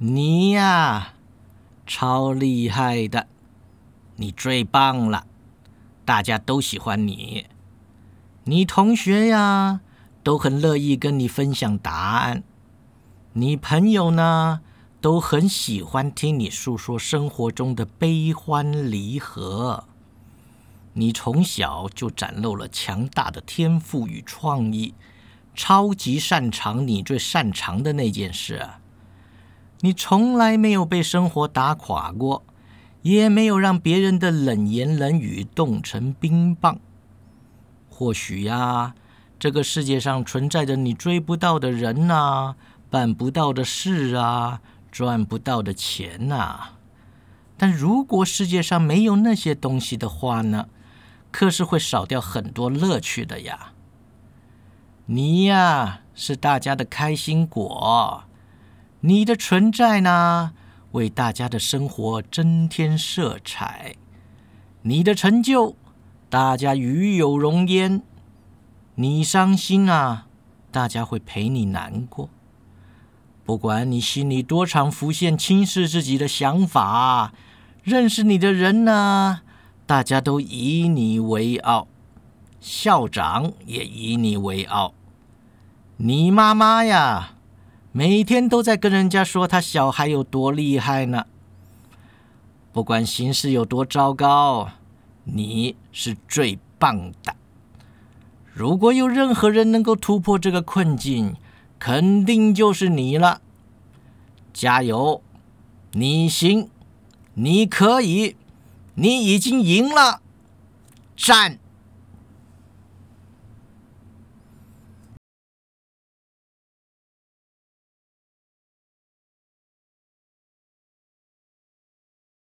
你呀，超厉害的，你最棒了，大家都喜欢你。你同学呀，都很乐意跟你分享答案。你朋友呢，都很喜欢听你诉说生活中的悲欢离合。你从小就展露了强大的天赋与创意，超级擅长你最擅长的那件事！你从来没有被生活打垮过，也没有让别人的冷言冷语冻成冰棒。或许呀，这个世界上存在着你追不到的人呐，办不到的事啊，赚不到的钱呐。但如果世界上没有那些东西的话呢？可是会少掉很多乐趣的呀。你呀，是大家的开心果。你的存在呢，为大家的生活增添色彩。你的成就，大家与有荣焉。你伤心啊，大家会陪你难过。不管你心里多常浮现轻视自己的想法，认识你的人呢，大家都以你为傲，校长也以你为傲。你妈妈呀。每天都在跟人家说他小孩有多厉害呢。不管形势有多糟糕，你是最棒的。如果有任何人能够突破这个困境，肯定就是你了。加油，你行，你可以，你已经赢了，赞！